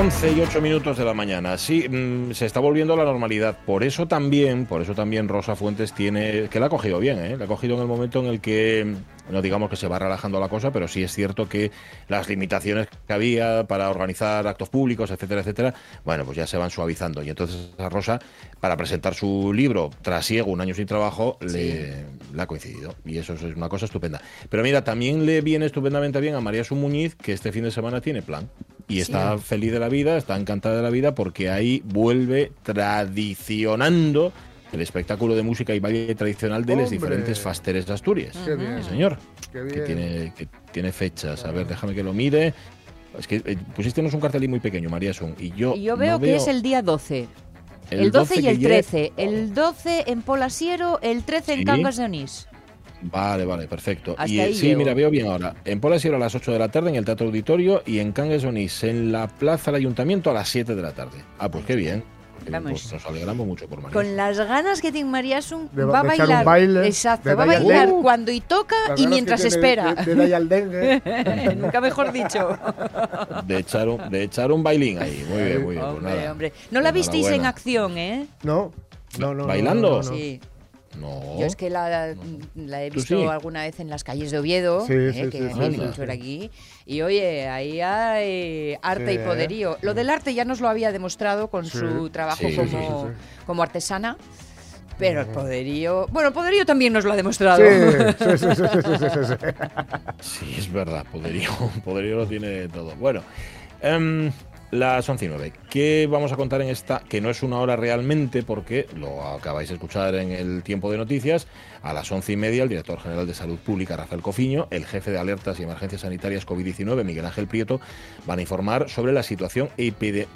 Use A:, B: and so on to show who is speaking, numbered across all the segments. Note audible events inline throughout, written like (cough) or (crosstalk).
A: 11 y 8 minutos de la mañana. Sí, mm, se está volviendo a la normalidad. Por eso también, por eso también Rosa Fuentes tiene, que la ha cogido bien, ¿eh? La ha cogido en el momento en el que, no digamos que se va relajando la cosa, pero sí es cierto que las limitaciones que había para organizar actos públicos, etcétera, etcétera, bueno, pues ya se van suavizando. Y entonces a Rosa, para presentar su libro Trasiego, un año sin trabajo, le, le ha coincidido. Y eso es una cosa estupenda. Pero mira, también le viene estupendamente bien a María Su Muñiz, que este fin de semana tiene plan. Y está feliz de la vida, está encantada de la vida porque ahí vuelve tradicionando el espectáculo de música y baile tradicional de los diferentes fasteres de Asturias.
B: Qué bien.
A: Sí, señor.
B: Qué
A: Que
B: bien.
A: tiene, que tiene fechas. A ver, déjame que lo mire. Es que eh, pusístenos un cartelín muy pequeño, María Sun. Y yo,
C: Y yo veo
A: no
C: que es el día 12. El,
A: el
C: 12, y
A: que
C: el
A: llegue-
C: 13. El 12 en Polasiero, el 13 en. Cangas de Onís.
A: Vale, vale, perfecto.
C: Hasta
A: y eh,
C: ahí
A: sí,
C: llego.
A: mira, veo bien ahora. En Pola Sierra a las 8 de la tarde en el Teatro Auditorio y en Cangas Onís en la Plaza del Ayuntamiento a las 7 de la tarde. Ah, pues qué bien.
C: Vamos.
A: pues nos alegramos mucho por María.
C: Con las ganas que tiene María Sun,
B: De-
C: va a bailar.
B: baile,
C: Exacto,
B: de
C: va a
B: bailar. Uh,
C: cuando y toca y mientras espera.
B: De, de dar al dengue. (laughs)
C: Nunca mejor dicho.
A: De echar un, de echar un bailín ahí. Muy bien, muy bien. pues
C: hombre,
A: nada.
C: hombre. No la visteis en acción, ¿eh?
B: No, no, no.
A: ¿Bailando?
B: no, no, no.
C: Sí.
A: No.
C: Yo es que la, la he
A: ¿Tú
C: visto
A: sí?
C: alguna vez en las calles de Oviedo,
B: Sí,
C: eh,
B: sí,
C: que
B: sí,
C: es
B: sí,
C: muy
A: sí.
C: mucho aquí. Y oye, ahí hay arte
B: Sí,
C: y
B: ¿eh?
C: poderío. Lo del arte ya nos lo había demostrado con
B: Sí.
C: su trabajo como,
A: sí,
B: sí,
C: como artesana. Pero el poderío. Bueno, el poderío también nos lo ha demostrado. (laughs)
B: Sí, sí, sí, sí, sí, sí, sí, sí.
A: Sí, es verdad, poderío, (laughs) poderío lo tiene todo. Bueno, em, las 11 y 9. ¿Qué vamos a contar en esta? Que no es una hora realmente, porque lo acabáis de escuchar en el tiempo de noticias. A las 11 y media, el director general de Salud Pública, Rafael Cofiño, el jefe de alertas y emergencias sanitarias COVID-19, Miguel Ángel Prieto, van a informar sobre la situación epide-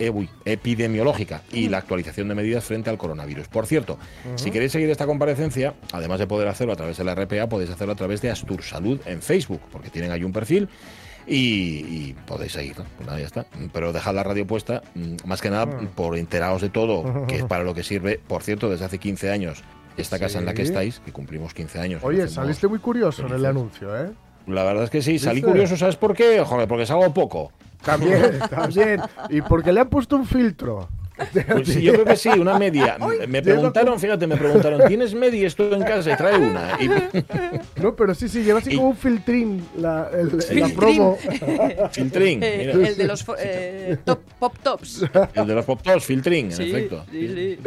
A: epidemiológica y la actualización de medidas frente al coronavirus. Por cierto, si queréis seguir esta comparecencia, además de poder hacerlo a través de la RPA, podéis hacerlo a través de Astur Salud en Facebook, porque tienen ahí un perfil y, y podéis seguir. Pues nada, ya está. Pero dejad la radio puesta, mm, más que nada
B: Ah.
A: por enteraros de todo, que es (laughs) para lo que sirve. Por cierto, desde hace 15 años, esta casa en la que estáis, que cumplimos 15 años.
B: Oye, saliste muy curioso en el anuncio, ¿eh?
A: La verdad es que sí, salí
B: ¿Viste?
A: curioso, ¿sabes por qué? Joder, porque salgo poco.
B: También, (laughs) también. Y porque le han puesto un filtro.
A: Pues yo creo que sí, una media. Me preguntaron, fíjate, me preguntaron, ¿tienes media esto en casa? Y trae una. Y,
B: No, pero sí, sí, lleva así
A: Y-
B: como un filtrín la, el-
A: Sí.
B: la promo.
A: filtrín,
C: Eh,
A: mira.
C: el de los eh, top, pop tops.
A: El de los pop tops, filtrín, en
C: Sí,
A: efecto.
C: sí.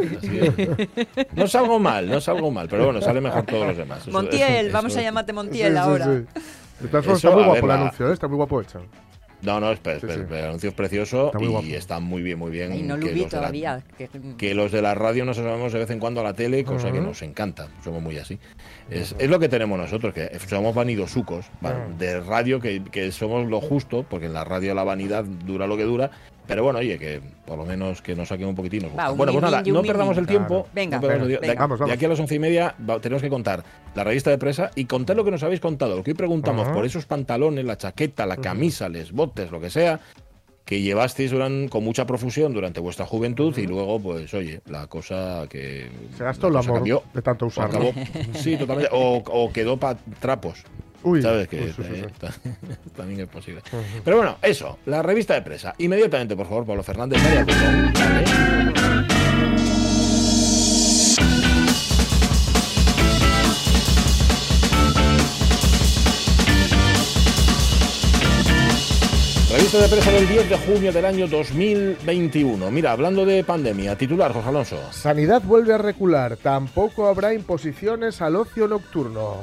A: No salgo mal, no salgo mal, pero bueno, sale mejor todos los demás.
C: Montiel,
A: eso-
C: vamos a llamarte Montiel
B: sí,
C: ahora.
B: está muy guapo
A: ver,
B: el
A: la-
B: anuncio, ¿eh? Está muy guapo hecho.
A: No, no,
B: Sí, sí.
A: espera, el anuncio es precioso
B: Está
A: y está muy bien, muy bien.
C: Y no lo
A: que
C: vi
A: los de la-
C: todavía. que-
A: que los de la radio nos asomamos de vez en cuando a la tele, cosa que nos encanta, somos muy así. Es, es lo que tenemos nosotros, que somos vanidosucos, de radio, que, que somos lo justo, porque en la radio la vanidad dura lo que dura, pero bueno, oye, que por lo menos que nos saquen un poquitín. nos
C: Va,
A: gusta.
C: un
A: bueno, pues nada, no perdamos el tiempo.
B: Claro.
C: Venga,
A: no perdamos el
C: venga,
A: tiempo. De,
B: vamos,
A: de
B: vamos.
A: aquí a las once y media tenemos que contar la revista de presa y contar lo que nos habéis contado, lo que hoy preguntamos por esos pantalones, la chaqueta, la camisa, les botes, lo que sea, que llevasteis con mucha profusión durante vuestra juventud y luego, pues, oye, la cosa que...
B: Se gastó el amor
A: cambió,
B: de tanto
A: o
B: usarlo.
A: acabó- sí, totalmente. O, o quedó para trapos.
B: Uy,
A: ¿Sabes? Que
B: uy,
A: eh, (laughs) también es posible. Pero bueno, eso, la revista de presa. Inmediatamente, por favor, Pablo Fernández. María. Revista de presa del 10 de junio del año 2021. Mira, hablando de pandemia, titular, José Alonso.
B: Sanidad vuelve a recular. Tampoco habrá imposiciones al ocio nocturno.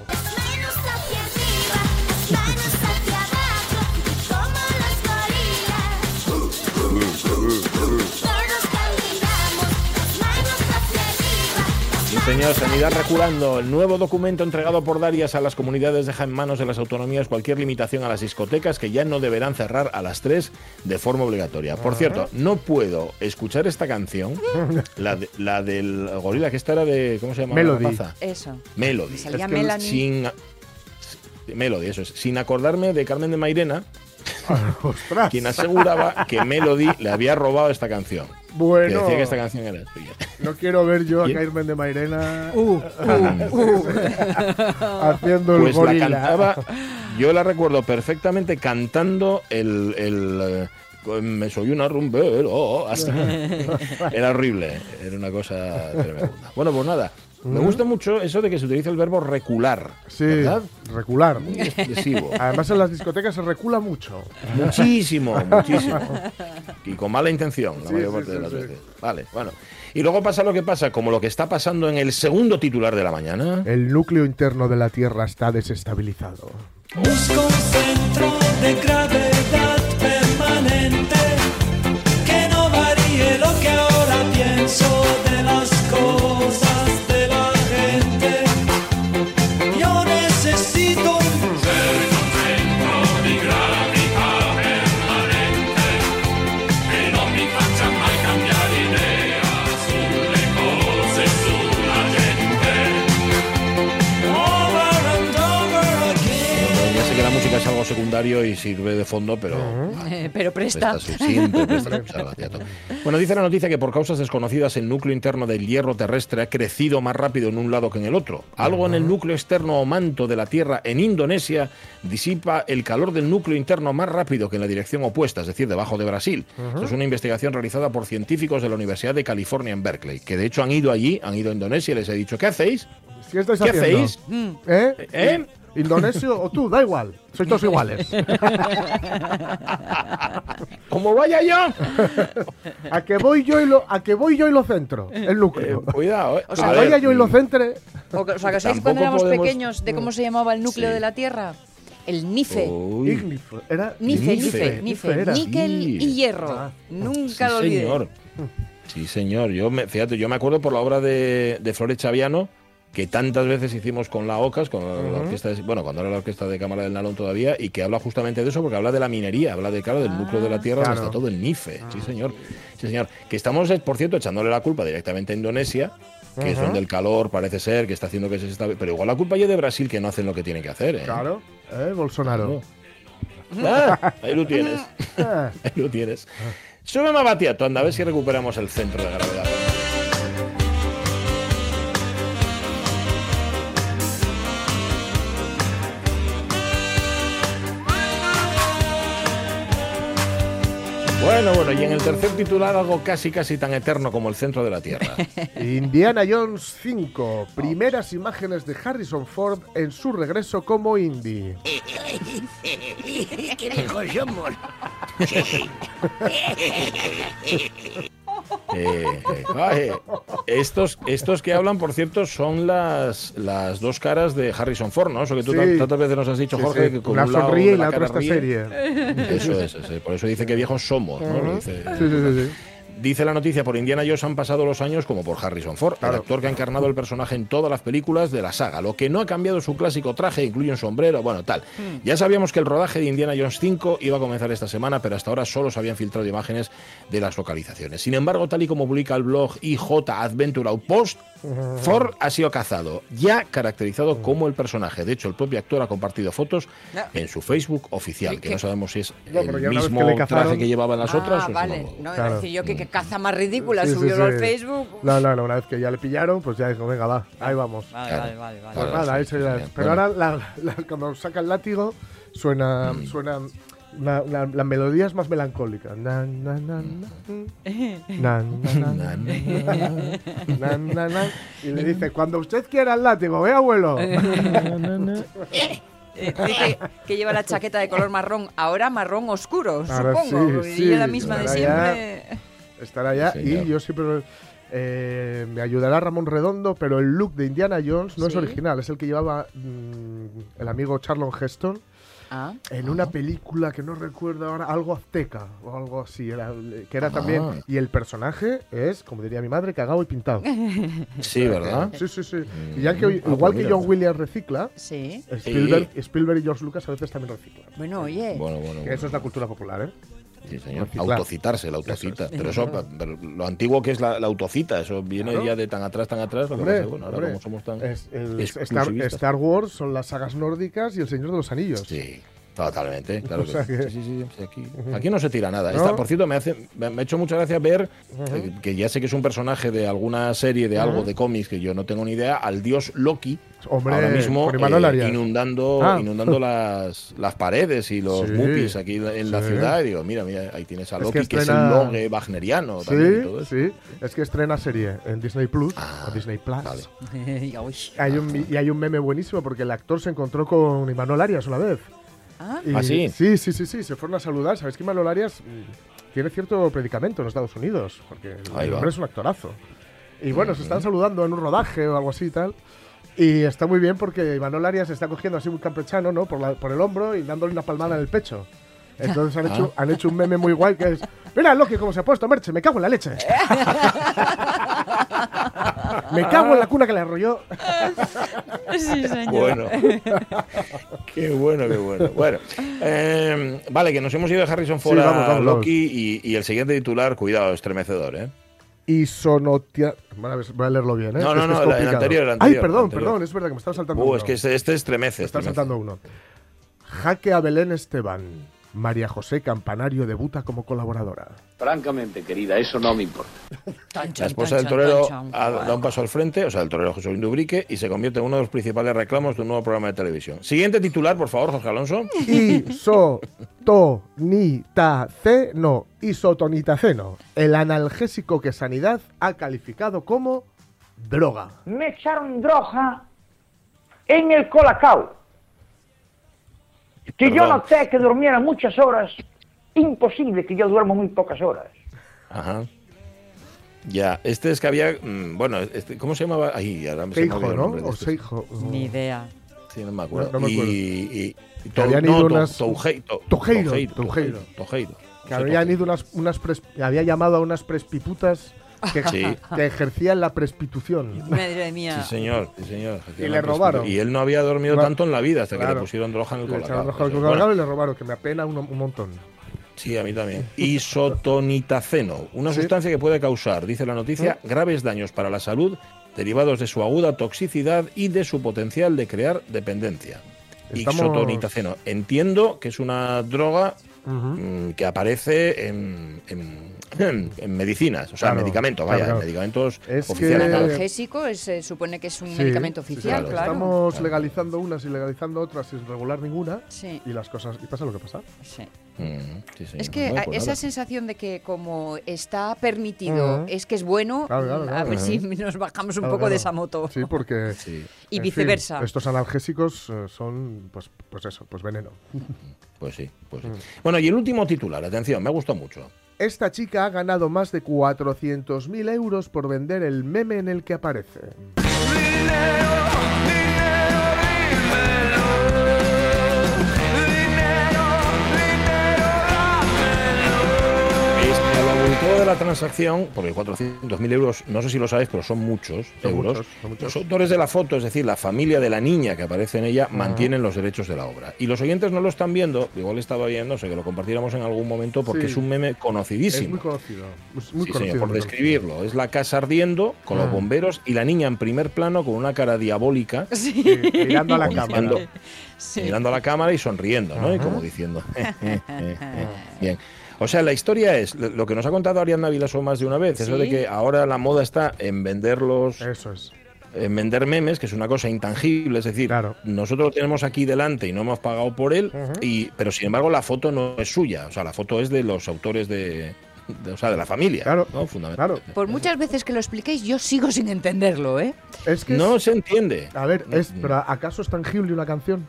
A: Señor, Sanidad reculando. El nuevo documento entregado por Darias a las comunidades deja en manos de las autonomías cualquier limitación a las discotecas que ya no deberán cerrar a las 3 de forma obligatoria. Por cierto, no puedo escuchar esta canción, la, de- la del gorila, que esta era de. ¿Cómo se llama?
B: Melody.
C: Eso.
A: Melody.
C: Salía
B: Es que
C: Melanie.
A: Sin. Melody, eso es. Sin acordarme de Carmen de Mairena,
B: ¡Ostras!
A: quien aseguraba que Melody le había robado esta canción. Que
B: Bueno,
A: decía que esta canción era suya.
B: no quiero ver yo a. Carmen de Mairena
C: Uh, uh, uh. (laughs)
B: haciendo el
A: Pues la cantaba, yo la recuerdo perfectamente cantando el. el eh, me soy una rumbero. Hasta. (laughs) Era horrible, era una cosa tremenda. Bueno, pues nada, me gusta mucho eso de que se utilice el verbo recular.
B: Sí,
A: ¿Verdad?
B: recular.
A: Muy expresivo.
B: Además en las discotecas se recula mucho.
A: Muchísimo, (laughs) muchísimo. Y con mala intención, la
B: Sí,
A: mayor
B: sí,
A: parte de las
B: sí.
A: veces. Vale, bueno. Y luego pasa lo que pasa, como lo que está pasando en el segundo titular de la mañana.
B: El núcleo interno de la Tierra está desestabilizado.
D: Busco un centro de gravedad
A: música es algo secundario y sirve de fondo, pero. ah, (laughs)
C: Eh, Pero presta.
A: presta siempre (laughs) presta. Bueno, dice la noticia que por causas desconocidas el núcleo interno del hierro terrestre ha crecido más rápido en un lado que en el otro. Algo en el núcleo externo o manto de la Tierra en Indonesia disipa el calor del núcleo interno más rápido que en la dirección opuesta, es decir, debajo de Brasil. Esto es una investigación realizada por científicos de la Universidad de California en Berkeley, que de hecho han ido allí, han ido a Indonesia y les he dicho, ¿qué hacéis?
B: ¿Qué estáis
A: ¿Qué hacéis?
B: ¿Eh?
A: ¿Eh?
B: ¿Indonesio o tú? Da igual. Sois todos iguales. (laughs)
A: ¿Cómo vaya yo?
B: A que voy yo y lo, a que voy yo y lo centro. El
A: Eh,
B: núcleo.
A: cuidado, ¿eh?
B: O sea,
A: A
B: vaya
A: ver,
B: yo y lo centre.
C: O, ¿Os acordáis
A: Tampoco
C: cuando éramos
A: podemos-
C: pequeños de cómo se llamaba el núcleo
A: Sí.
C: de la Tierra? El NIFE.
B: Era
C: Nife,
A: Nife.
C: Nife, Nife.
B: era.
C: Níquel
A: Sí.
C: y hierro.
B: Ah.
C: Nunca
A: sí,
C: lo olvidé.
A: señor. Sí, señor. Yo me, fíjate, yo me acuerdo por la obra de, de Flores Chaviano que tantas veces hicimos con la OCAS, con la, la orquesta, de- bueno, cuando era la orquesta de Cámara del Nalón todavía, y que habla justamente de eso, porque habla de la minería, habla de, claro, del núcleo de la Tierra, donde
B: Claro.
A: está todo el NIFE. Sí, señor. Sí, señor. Que estamos, eh, por cierto, echándole la culpa directamente a Indonesia, que es donde el calor parece ser, que está haciendo que se está... Pero igual la culpa ya de Brasil, que no hacen lo que tienen que hacer, ¿eh?
B: Claro. ¿Eh? Bolsonaro.
A: Ah, ahí lo tienes. (laughs)
B: Ah. (laughs)
A: Ahí lo tienes. Súbeme a Batiato, anda, a ver si recuperamos el centro de gravedad. Bueno, bueno, y en el tercer titular algo casi casi tan eterno como el centro de la Tierra. (laughs)
B: Indiana Jones 5. Primeras imágenes de Harrison Ford en su regreso como Indy. (laughs)
E: ¿Qué lejos somos? (laughs)
A: Eh, eh, ay, estos, estos que hablan, por cierto, son las, las dos caras de Harrison Ford, ¿no? Eso que tú
B: Sí.
A: tan- tantas veces nos has dicho, Jorge,
B: sí.
A: que con
B: Una
A: un lado
B: sonríe y la otra está
A: ríe.
B: serie.
A: Eso es, ese, por eso dice que viejos somos, ¿no? Dice,
B: sí, sí.
A: Dice la noticia, por Indiana Jones han pasado los años como por Harrison Ford,
B: Claro.
A: el actor que ha encarnado el personaje en todas las películas de la saga. Lo que no ha cambiado su clásico traje, incluye un sombrero, bueno, tal. Ya sabíamos que el rodaje de Indiana Jones 5 iba a comenzar esta semana, pero hasta ahora solo se habían filtrado imágenes de las localizaciones. Sin embargo, tal y como publica el blog IJ Adventure Outpost, Ford ha sido cazado, ya caracterizado como el personaje. De hecho, el propio actor ha compartido fotos en su Facebook oficial, que no sabemos si es el mismo
B: que le cazaron-
A: traje que llevaban las
C: ah,
A: otras es
C: vale. No,
B: Claro.
C: decir yo que, que caza más ridícula,
B: Sí,
C: subió
B: sí.
C: al Facebook.
B: No, no, no, una vez que ya le pillaron, pues ya dijo, venga, va, ahí vamos.
C: Vale,
A: Claro.
C: vale, vale, vale.
B: Pues nada, eso ya-
A: sí.
B: Pero
A: Bueno.
B: ahora la- la- cuando saca el látigo suena,
A: Mm.
B: suena una, una, las melodías más melancólicas. (laughs) Y le dice, cuando usted quiera el látigo, ¿eh, abuelo? (laughs)
C: Que lleva la chaqueta de color marrón, ahora marrón oscuro, supongo. Y la misma de siempre.
B: Estará ya,
A: sí,
B: y yo siempre. Eh, me ayudará Ramón Redondo, pero el look de Indiana Jones no es original, es el que llevaba mm, el amigo Charlon Heston
C: Ah,
B: en una película que no recuerdo ahora, algo azteca o algo así, era, que era también.
A: Ah.
B: Y el personaje es, como diría mi madre, cagado y pintado. (laughs)
A: Sí, ¿verdad?
B: Sí, sí, sí. Y ya que,
A: Ah, pues
B: igual que
A: mira.
B: John Williams recicla,
C: sí.
B: Spielberg, Spielberg y George Lucas a veces también reciclan.
C: Bueno, oye.
A: Bueno, bueno.
B: Que
A: bueno.
B: eso es la cultura popular, ¿eh?
A: Sí, señor. Autocitarse, la autocita. Pero eso, pero lo antiguo que es la, la autocita, eso viene
B: Claro.
A: ya de tan atrás, tan atrás. Lo que
B: Hombre,
A: pasa bueno, ahora
B: hombre,
A: como somos tan
B: es- el- Star. Star Wars son las sagas nórdicas y El Señor de los Anillos.
A: Sí, totalmente, (laughs) claro
B: O
A: que,
B: sea
A: sí.
B: que-
A: Sí, sí, sí, sí, aquí, aquí no se tira nada.
B: No.
A: Esta, por cierto, me, hace, me, ha hecho mucha gracia ver eh, que ya sé que es un personaje de alguna serie, de algo, de cómics, que yo no tengo ni idea, al dios Loki.
B: Hombre,
A: ahora mismo eh, inundando,
B: Ah.
A: inundando (laughs) las, las paredes y los
B: Sí,
A: mupis aquí en la ciudad. Y digo, mira, mira, ahí tienes a Loki,
B: que
A: que,
B: estrena-
A: es el logue wagneriano también y todo
B: Sí,
A: eso.
B: sí. Es que estrena serie en Disney Plus
A: Ah,
B: o Disney Plus.
A: vale. (laughs)
B: Hay un, mi- y hay un meme buenísimo porque el actor se encontró con Imanol Arias una vez.
C: Ah,
B: Y-
A: ¿Ah, sí?
B: Sí, sí, sí, sí. Se fueron a saludar. ¿Sabes que Imanol Arias mm, tiene cierto predicamento en Estados Unidos? Porque el
A: va.
B: hombre es un actorazo. Y bueno, se están saludando en un rodaje o algo así y tal. Y está muy bien porque Imanol Arias se está cogiendo así muy campechano, ¿no? Por, la- por el hombro y dándole una palmada en el pecho. Entonces han hecho, han hecho un meme muy guay que es Mira Loki cómo se ha puesto, Merche, me cago en la leche. me cago en la cuna que le arrolló.
C: sí, señor.
A: Bueno, qué bueno, qué bueno. Bueno, eh, vale, que nos hemos ido de Harrison Ford
B: Sí,
A: a
B: vamos, vamos,
A: Loki Y, y el siguiente titular, cuidado, estremecedor, ¿eh?
B: Isonotia... Bueno, a ver, voy a leerlo bien, ¿eh?
A: No, no, no,
B: es
A: el- anterior, el
B: Ay,
A: anterior,
B: perdón,
A: el anterior.
B: perdón, es verdad que me estaba saltando
A: Uh,
B: uno.
A: es que este, este estremece.
B: Me está
A: estremece.
B: saltando uno. Jaque a Belén Esteban. María José Campanario debuta como colaboradora.
F: Francamente, querida, eso no me importa.
C: Tan,
A: La esposa
C: tan,
A: del torero
C: chan.
A: dado un paso al frente, o sea, el torero José Luis Dubrique, y se convierte en uno de los principales reclamos de un nuevo programa de televisión. Siguiente titular, por favor, Jorge Alonso.
B: Isotonitaceno. Isotonitaceno. El analgésico que Sanidad ha calificado como droga.
G: me echaron droga en el colacao. Que yo
A: Perdón.
G: noté que durmiera muchas horas. Imposible que yo duermo muy pocas horas.
A: Ajá. Ya, este es que había. mm, Bueno, este, ¿cómo se llamaba? Ahí, ahora me
B: Seijo, ¿no? O
A: este.
B: Seijo.
C: Ni idea.
A: Sí, no me acuerdo.
B: No, no me acuerdo.
A: Y, y, y
B: Que habían ido
A: no,
B: unas-
A: to-
B: Tojeiro,
A: Tojeiro,
B: Tojeiro.
A: Tojeiro.
B: Que habían ido unas, unas pres- había llamado a unas prespiputas que,
A: Sí.
B: que ejercían la prestitución.
C: Madre mía.
A: Sí, señor, sí, señor.
B: Y le robaron.
A: Y él no había dormido
B: Claro.
A: tanto en la vida hasta que
B: Claro.
A: le pusieron droga en el colacao. bueno.
B: y le robaron, que me apena un, un montón.
A: Sí, a mí también. Isotonitaceno, una
B: Sí.
A: sustancia que puede causar, dice la noticia, graves daños para la salud derivados de su aguda toxicidad y de su potencial de crear dependencia.
B: Estamos-
A: Isotonitaceno. Entiendo que es una droga mm, que aparece en, en- en medicinas, o sea,
B: Claro,
A: medicamentos, vaya,
B: claro.
A: medicamentos
B: Es
A: oficiales.
C: Analgésico es, se supone que es un
B: Sí,
C: medicamento
B: sí, sí,
C: oficial,
A: claro.
C: claro.
B: Estamos
A: Claro.
B: legalizando unas y legalizando otras sin regular ninguna.
C: Sí,
B: Y las cosas. Y pasa lo que pasa.
C: sí.
A: Mm.
C: Es que
A: pues
C: esa
A: nada.
C: sensación de que como está permitido es que es bueno,
B: Claro, claro,
C: mm, a ver si nos bajamos un
B: Claro,
C: poco de esa moto.
B: Sí, porque.
A: Sí,
C: y viceversa.
B: fin, estos analgésicos eh, son, pues, pues eso, pues veneno.
A: pues sí, pues
B: Mm.
A: sí. Bueno, y el último titular, atención, me ha gustado mucho.
B: Esta chica ha ganado más de 400.000 euros por vender el meme en el que aparece.
A: De la transacción, porque 400.000 euros, no sé si lo sabéis, pero son muchos
B: Son
A: euros.
B: muchos, son muchos.
A: Los autores de la foto, es decir, la familia de la niña que aparece en ella, mantienen los derechos de la obra. Y los oyentes no lo están viendo, igual estaba viendo, sé que lo compartiéramos en algún momento, porque
B: Sí.
A: es un meme
B: Es
A: conocidísimo.
B: muy conocido. Es muy
A: Sí,
B: conocido.
A: señor, por describirlo. Es la casa ardiendo con los
B: Ah.
A: bomberos y la niña en primer plano con una cara diabólica, (laughs)
B: mirando a la cámara.
A: Mirando.
C: Sí.
A: mirando a la cámara y sonriendo, ¿no? Y como diciendo. (laughs) (laughs) Bien. O sea, la historia es lo que nos ha contado Ariadna Vilaso más de una vez, eso de que ahora la moda está en venderlos,
B: Eso es.
A: en vender memes, que es una cosa intangible, es decir,
B: Claro.
A: nosotros lo tenemos aquí delante y no hemos pagado por él, y, pero sin embargo la foto no es suya, o sea, la foto es de los autores de, de- o sea, de la familia,
B: Claro,
A: ¿no? Fundamentalmente.
B: Claro.
C: Por muchas veces que lo expliquéis, yo sigo sin entenderlo, ¿eh?
B: Es que.
A: No
B: es-
A: se entiende.
B: a ver, es, pero ¿acaso es tangible una canción?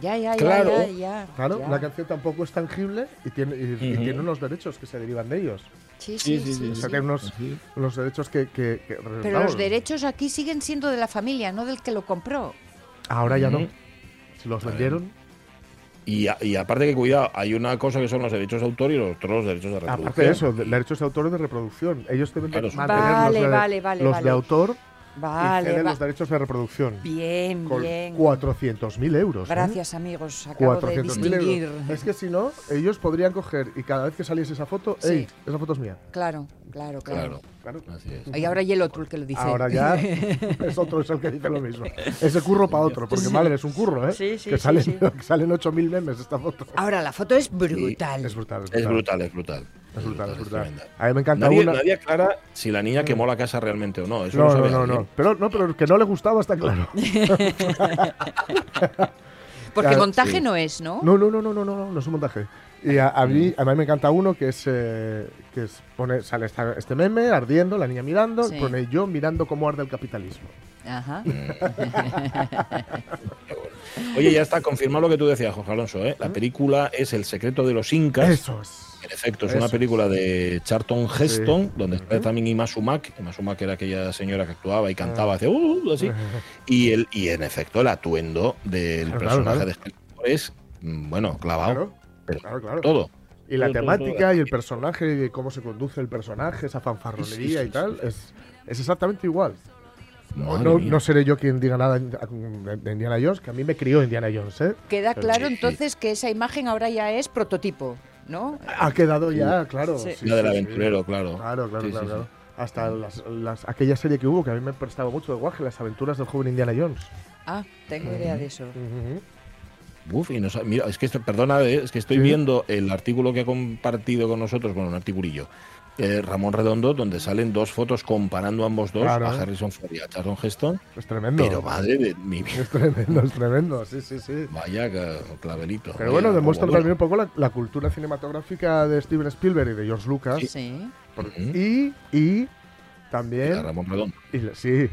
C: Ya, ya,
A: Claro.
C: ya, ya, ya.
B: Claro,
C: ya.
B: la canción tampoco es tangible y tiene, y, y
A: Ujú.
B: tiene unos derechos que se derivan de ellos.
C: Sí, sí,
A: Sí, sí,
C: sí,
A: sí,
B: O sea,
C: sí.
B: tiene unos, unos derechos que. que- que-
C: Pero
B: vamos,
C: los derechos aquí siguen siendo de la familia, no del que lo compró.
B: Ahora ya no. Si los vendieron.
A: Y, a- y aparte que cuidado, hay una cosa que son los derechos de autor y los otros los derechos de reproducción.
B: Aparte de eso, de- derechos de autor y de reproducción. Ellos deben de
A: Claro,
B: mantener
C: Vale,
B: los, de,
C: vale, vale,
B: los
C: vale.
B: de autor y
C: Vale,
B: ceden
C: va-
B: los derechos de reproducción.
C: bien,
B: Con
C: bien.
B: 400.000 euros. ¿eh?
C: Gracias, amigos. Acabo de
B: 400.000
C: distinguir.
B: euros. Es que si no, ellos podrían coger y cada vez que saliese esa foto,
C: Sí.
B: ¡ey! Esa foto es mía.
C: Claro, claro, claro.
A: Claro,
B: Claro.
A: así es.
C: Y ahora y el otro el que lo dice.
B: Ahora ya (laughs) es otro es el que dice lo mismo. Ese curro para otro, porque madre, es un curro, ¿eh?
C: Sí, sí,
B: que
C: sí,
B: salen,
C: sí. (laughs)
B: salen 8.000 memes esta foto.
C: Ahora la foto es brutal.
B: Es brutal,
A: Es brutal, es brutal.
B: Es brutal, es brutal. A mí me encanta
A: Nadie,
B: una.
A: nadie aclara si la niña quemó la casa realmente o no. Eso
B: No,
A: lo
B: no,
A: sabe
B: no, no. Pero, no, pero que no le gustaba está claro. (laughs)
C: Porque
B: Claro,
C: montaje
A: sí.
C: no es, ¿no?
B: No, no, no, no, no, no, no es un montaje. Y a, a mí, a mí me encanta uno que es, eh, que es pone, sale esta- este meme ardiendo, la niña mirando,
C: Sí.
B: pone yo mirando cómo arde el capitalismo.
C: Ajá.
A: Oye, ya está confirmado lo que tú decías, Jorge Alonso. ¿eh? La película es El secreto de los incas.
B: Eso es.
A: En efecto, es
B: Eso
A: una película de Charlton Heston, donde está también Ima Sumac. Ima Sumac era aquella señora que actuaba y cantaba, hacía uh, así. Y, el, y en efecto, el atuendo del
B: Claro,
A: personaje
B: claro,
A: de Skeletor es, mm, bueno, clavado.
B: Claro,
A: pero
B: claro, claro.
A: Todo.
B: Y la
A: Todo,
B: temática
A: todo.
B: y el personaje y cómo se conduce el personaje, esa fanfarronería
A: Sí, sí,
B: y tal, es, es exactamente igual. No, no seré yo quien diga nada de Indiana Jones, que a mí me crió Indiana Jones, ¿eh?
C: Queda claro
A: sí.
C: entonces que esa imagen ahora ya es prototipo, ¿no?
B: Ha quedado ya, claro.
C: Sí.
B: sí,
A: La del aventurero, claro.
B: Claro, claro,
A: Sí,
B: claro.
A: sí,
B: claro.
A: sí.
B: Hasta las, las- aquella serie que hubo que a mí me prestaba mucho de guaje, las aventuras del joven Indiana Jones.
C: Ah, tengo idea de eso.
B: Ujú.
A: Uf, y no mira, es que esto- perdona, eh, es que estoy
B: Sí.
A: viendo el artículo que ha compartido con nosotros, bueno, un articulillo, eh, Ramón Redondo, donde salen dos fotos comparando ambos dos,
B: Claro.
A: a Harrison Ford y a Charlton Heston.
B: Es tremendo.
A: Pero madre de mi vida,
B: Es tremendo, es tremendo, sí, sí, sí.
A: vaya clavelito.
B: Pero
A: Vaya,
B: bueno, demuestra también un poco la, la cultura cinematográfica de Steven Spielberg y de George Lucas.
C: Sí.
A: Ujú.
B: Y, y
A: A
B: también
A: Ramón Redondo.
B: Y, sí,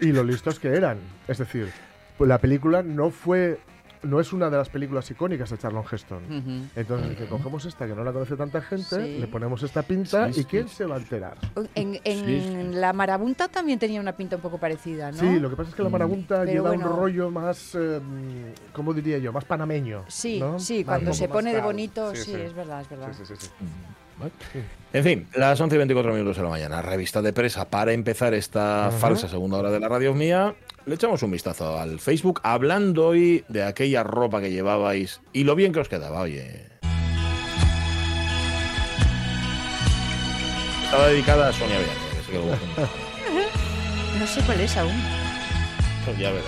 B: y lo listos que eran. Es decir, pues la película no fue. No es una de las películas icónicas de Charlton Heston.
C: Ujú.
B: Entonces, dice, cogemos esta que no la conoce tanta gente,
C: Sí.
B: le ponemos esta pinta
A: Sí,
B: y
A: sí,
B: ¿quién
A: sí.
B: se va a enterar?
C: En, en
A: Sí, sí.
C: la marabunta también tenía una pinta un poco parecida, ¿no?
B: Sí, lo que pasa es que la marabunta
C: Pero
B: lleva
C: bueno.
B: un rollo más, eh, ¿cómo diría yo? Más panameño.
C: Sí,
B: ¿no?
C: sí,
B: Más-
C: cuando se pone de bonito, sí, es verdad, es verdad.
B: Sí, sí, sí, sí.
A: ¿vale? En fin, las 11 y 24 minutos de la mañana, revista de presa para empezar esta
B: Ajá.
A: falsa segunda hora de la radio mía. Le echamos un vistazo al Facebook hablando hoy de aquella ropa que llevabais y lo bien que os quedaba, oye. Estaba dedicada a Sonia Villar, que sé que lo buscan. (laughs)
C: No sé cuál es aún.
A: ya verás.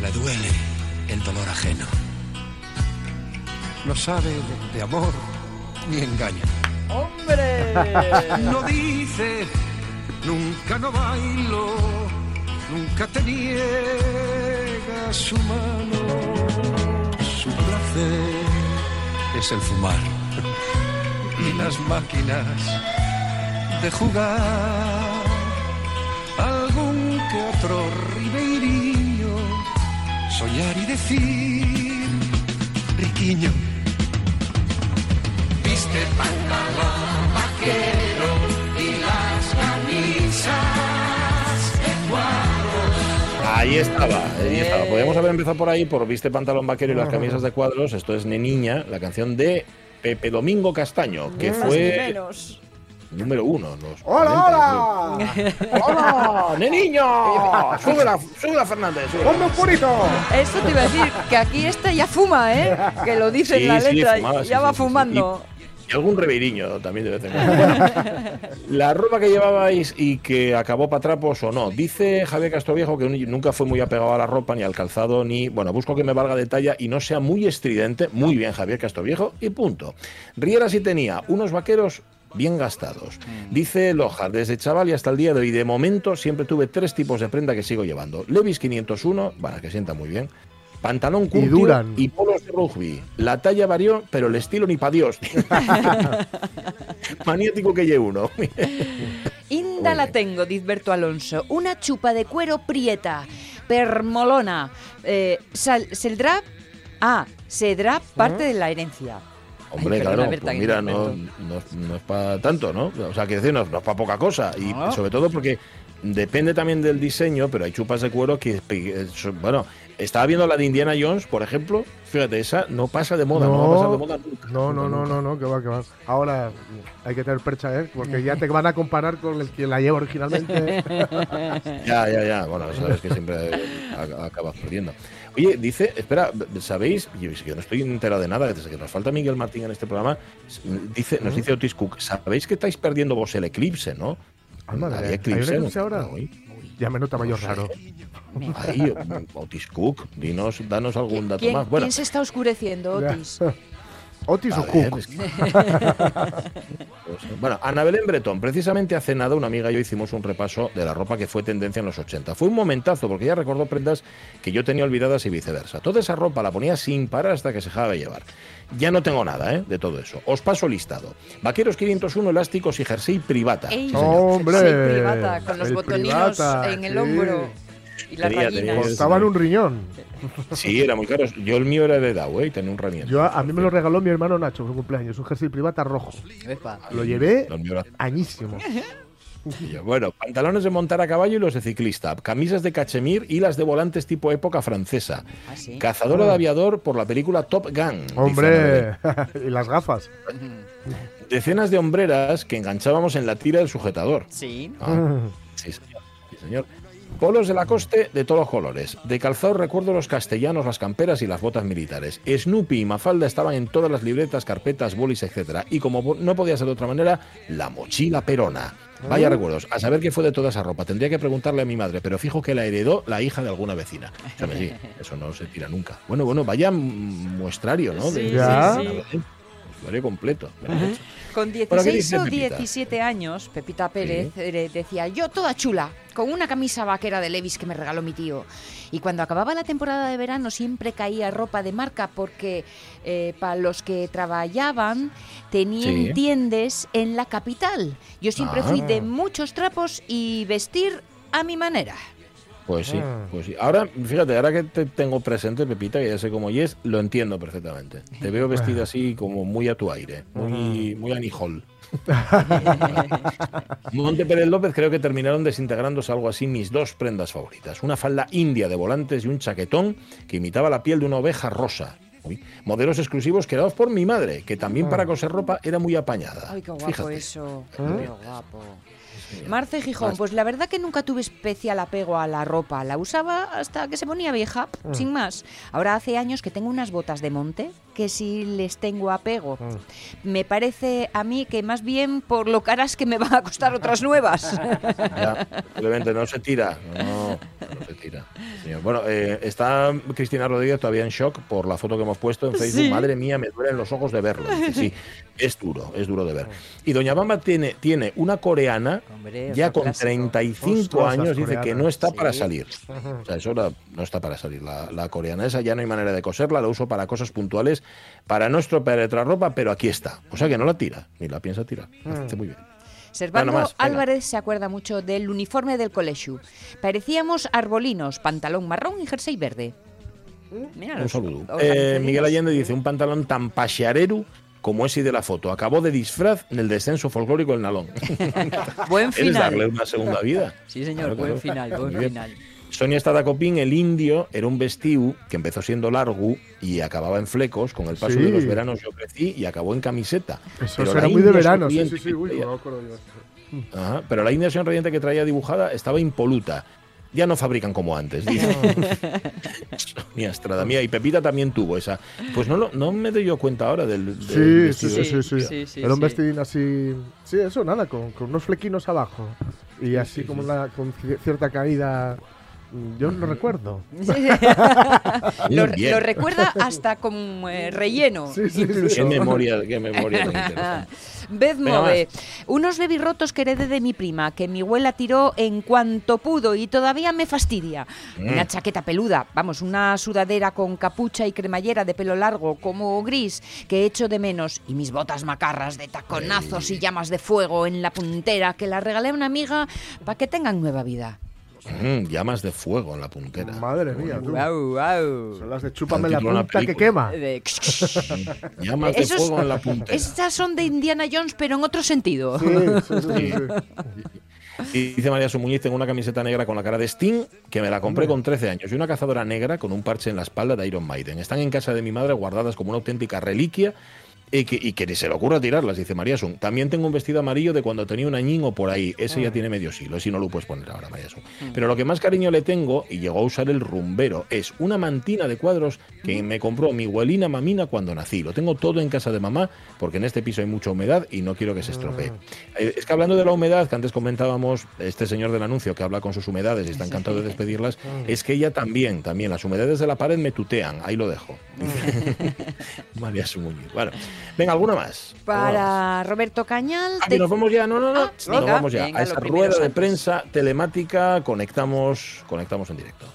H: Le duele el dolor ajeno. No sabe de, de amor ni engaña.
C: ¡Hombre! (laughs)
H: No dice, nunca no bailo, nunca te niega su mano. Su placer es el fumar y las máquinas de jugar. Algún que otro ribeirinho, soñar y decir, riquiño.
A: Estaba, ahí estaba. Podríamos haber empezado por ahí por Viste Pantalón Vaquero y las camisas de cuadros. Esto es Neniña, la canción de Pepe Domingo Castaño, que
C: Más ni
A: fue
C: menos.
A: número uno. Los
B: ¡Hola,
A: 40, creo.
B: hola! (laughs)
A: ¡Hola! ¡Neniño! ¡Súbela, súbela Fernández!
B: ¡Ponme un purito!
C: Eso te iba a decir, que aquí esta ya fuma, ¿eh? Que lo dice en la
A: sí,
C: letra,
A: fumaba,
C: ya
A: sí,
C: va
A: sí, sí, sí.
C: fumando.
A: Y algún reveiriño también de vez en cuando. La ropa que llevabais y que acabó para trapos o no. Dice Javier Castroviejo que un- nunca fue muy apegado a la ropa, ni al calzado, ni. Bueno, busco que me valga de talla y no sea muy estridente. Muy bien, Javier Castroviejo, y punto. Riera sí tenía unos vaqueros bien gastados. Dice Loja, desde chaval y hasta el día de hoy, de momento siempre tuve tres tipos de prenda que sigo llevando. Levis 501, bueno, que sienta muy bien. Pantalón curto y polos de rugby. La talla varió, pero el estilo ni pa' Dios. (laughs) Maniático que lleve uno.
C: Inda la tengo, dice Berto Alonso. Una chupa de cuero prieta, permolona. Eh, sal- ¿Seldrá? Ah, sedrá parte de la herencia.
A: Hombre,
C: Ay,
A: claro,
C: Berta,
A: pues mira,
C: no
A: no, es- para tanto, ¿no? O sea, que decir, no, no es para poca cosa. Y
C: No.
A: sobre todo porque depende también del diseño, pero hay chupas de cuero que, eh, bueno, estaba viendo la de Indiana Jones, por ejemplo, fíjate, esa no pasa de moda, no, va a pasar de moda nunca.
B: no, no, no, no, no, que va, que va. Ahora hay que tener percha, ¿eh? Porque ya te van a comparar con el que la lleva originalmente. (laughs)
A: Ya, ya, ya. Bueno, sabes que siempre acabas perdiendo. Oye, dice, espera, ¿sabéis? Yo, es que yo no estoy enterado de nada, desde que nos falta Miguel Martín en este programa, dice, nos dice Otis Cook, ¿sabéis que estáis perdiendo vos el eclipse, no?
B: Ah, madre, ¿hay un
A: eclipse,
B: eclipse
A: ¿no?
B: ahora? Ya me nota mayor raro.
A: Ahí, Otis Cook, dinos, danos algún dato
C: ¿Quién,
A: más. Bueno,
C: quién se está oscureciendo, Otis?
B: Otis
A: a
B: o
A: ver,
B: Cook.
A: es que- (laughs) Pues, bueno, Ana Belén Bretón, precisamente hace nada una amiga y yo hicimos un repaso de la ropa que fue tendencia en los 80. Fue un momentazo porque ella recordó prendas que yo tenía olvidadas y viceversa. Toda esa ropa la ponía sin parar hasta que se dejaba de llevar. Ya no tengo nada ¿eh? de todo eso. Os paso listado. Vaqueros 501 elásticos y jersey privata.
C: Ey,
A: Sí.
B: ¡Hombre!
C: jersey privata, con los
B: El
C: botonillos
B: privata,
C: en el
B: sí.
C: hombro y las
A: tenía-
B: Costaban un riñón.
A: Sí, era muy caro. Yo el mío era de Dow, ¿eh? y tenía un ramiento.
B: Yo, a mí me lo regaló mi hermano Nacho su cumpleaños, un jersey privata rojo.
C: Epa.
B: Lo llevé añísimo.
A: Bueno, pantalones de montar a caballo y los de ciclista, camisas de cachemir y las de volantes tipo época francesa.
C: Ah, sí.
A: Cazadora de aviador por la película Top Gun.
B: Hombre, (laughs) y las gafas. (laughs)
A: Decenas de hombreras que enganchábamos en la tira del sujetador.
C: Sí.
A: Ah, (laughs) sí, señor. Sí, señor. Polos de la coste de todos los colores. De calzado recuerdo los castellanos, las camperas y las botas militares. Snoopy y Mafalda estaban en todas las libretas, carpetas, bolis, etc. Y como no podía ser de otra manera, la mochila perona. Vaya recuerdos. A saber qué fue de toda esa ropa. Tendría que preguntarle a mi madre, pero fijo que la heredó la hija de alguna vecina. O sea, sí, (laughs) eso no se tira nunca. Bueno, bueno, vaya muestrario, ¿no?
C: Sí,
B: sí,
C: sí.
A: Completo.
C: Con
A: Bueno, ¿qué
C: 16
A: dice
C: o
A: Pepita?
C: 17 años, Pepita Pérez eh, decía, yo toda chula, con una camisa vaquera de Levis que me regaló mi tío. Y cuando acababa la temporada de verano siempre caía ropa de marca porque para los que trabajaban tenían
A: Sí.
C: tiendas en la capital. Yo siempre
A: Ah.
C: fui de muchos trapos y vestir a mi manera.
A: Pues sí,
B: Ah.
A: pues sí. Ahora, fíjate, ahora que te tengo presente, Pepita, que ya sé cómo es, lo entiendo perfectamente. Te veo vestida así como muy a tu aire, muy, muy anijol. (laughs) Monte Pérez López creo que terminaron desintegrándose algo así mis dos prendas favoritas. Una falda india de volantes y un chaquetón que imitaba la piel de una oveja rosa. Uy, modelos exclusivos creados por mi madre, que también para coser ropa era muy apañada.
C: Ay, qué guapo
A: Fíjate.
C: eso.
B: ¿Eh?
C: Qué guapo. Marce Gijón, pues la verdad que nunca tuve especial apego a la ropa. La usaba hasta que se ponía vieja, sin más. Ahora hace años que tengo unas botas de monte que sí les tengo apego. Me parece a mí que más bien por lo caras que me (laughs) van a costar otras nuevas. (laughs)
A: Ya, simplemente no se tira. No, no se tira. señor. Bueno, eh, está Cristina Rodríguez todavía en shock por la foto que hemos puesto en Facebook.
C: Sí.
A: Madre mía, me duelen los ojos de verlo. Sí, es duro, es duro de ver. Y Doña Bamba tiene, tiene una coreana
C: Hombre,
A: ya con
C: clásico.
A: 35
B: Ostras,
A: años, dice que no está
C: Sí.
A: para salir. O sea, eso la- no está para salir. La, la coreana esa ya no hay manera de coserla, la uso para cosas puntuales, para no estropear otra ropa, pero aquí está. O sea que no la tira, ni la piensa tirar. La hace muy bien.
C: Servando
A: Bueno, más, venga.
C: Álvarez se acuerda mucho del uniforme del colegio. Parecíamos arbolinos, pantalón marrón y jersey verde. Mira
A: Un saludo. Eh. Miguel Allende dice, un pantalón tan pasearero como ese de la foto. Acabó de disfraz en el descenso folclórico del Nalón. (laughs)
C: Buen
A: Es
C: final.
A: darle una segunda vida.
C: Sí, señor,
A: Claro,
C: buen
A: claro.
C: final, buen
A: bien.
C: final.
A: Sonia Stadacopín, el indio, era un vestido que empezó siendo largo y acababa en flecos. Con el paso
B: Sí.
A: de los veranos yo crecí y acabó en camiseta.
B: Eso
A: Pero
B: será
A: la
B: muy de verano. Sí, sí, sí. Uy,
A: traía-
B: no.
A: Ajá, pero la India sonriente que traía dibujada estaba impoluta. Ya no fabrican como antes. dice. (laughs) Sonia Estrada. Mía, y Pepita también tuvo esa. Pues no, lo- no me doy yo cuenta ahora del, del
B: Sí, sí, sí, sí, sí.
C: sí, sí,
B: Era un vestidín así. Sí, eso, nada, con, con unos flequinos abajo. Y así como la- con ci- cierta caída. Yo no recuerdo. (laughs)
C: lo,
A: Bien.
C: lo recuerda hasta con eh, relleno.
B: Sí, sí,
A: Qué memoria, qué memoria. (laughs)
C: Beth Move, unos rotos que heredé de mi prima, que mi abuela tiró en cuanto pudo y todavía me fastidia.
A: Mm.
C: Una chaqueta peluda, vamos, una sudadera con capucha y cremallera de pelo largo, como gris, que echo de menos. Y mis botas macarras de taconazos y llamas de fuego en la puntera, que la regalé a una amiga para que tengan nueva vida.
A: Mm, llamas de fuego en la puntera.
B: Madre mía, tú.
C: Guau, guau.
B: Son las de chúpame la
A: de
B: punta que quema.
C: De-
A: Llamas de
C: Esos-
A: fuego en la puntera.
C: Estas son de Indiana Jones, pero en otro sentido.
B: Sí, sí, sí, sí.
A: Y dice María Sumuñiz, tengo una camiseta negra con la cara de Sting, que me la compré con 13 años, y una cazadora negra con un parche en la espalda de Iron Maiden. Están en casa de mi madre guardadas como una auténtica reliquia y que, y que ni se le ocurra tirarlas, dice María Sun. También tengo un vestido amarillo de cuando tenía un añín o por ahí. Ese ya tiene medio siglo, ese no lo puedes poner ahora, María Sun. Pero lo que más cariño le tengo, y llegó a usar el rumbero, es una mantina de cuadros que me compró mi abuelina mamina cuando nací. Lo tengo todo en casa de mamá, porque en este piso hay mucha humedad y no quiero que se estropee. Eh, Es que hablando de la humedad, que antes comentábamos, este señor del anuncio que habla con sus humedades y está encantado de despedirlas, es que ella también, también, las humedades de la pared me tutean. Ahí lo dejo. (laughs) María Sumuñiz. Bueno, venga, ¿alguna más?
C: Para Roberto Cañal.
A: Ah, que nos vamos ya, no, no, no.
C: Ah,
A: nos
C: venga,
A: vamos ya
C: venga,
A: a esa
C: primero
A: rueda de prensa telemática. Conectamos, conectamos en directo.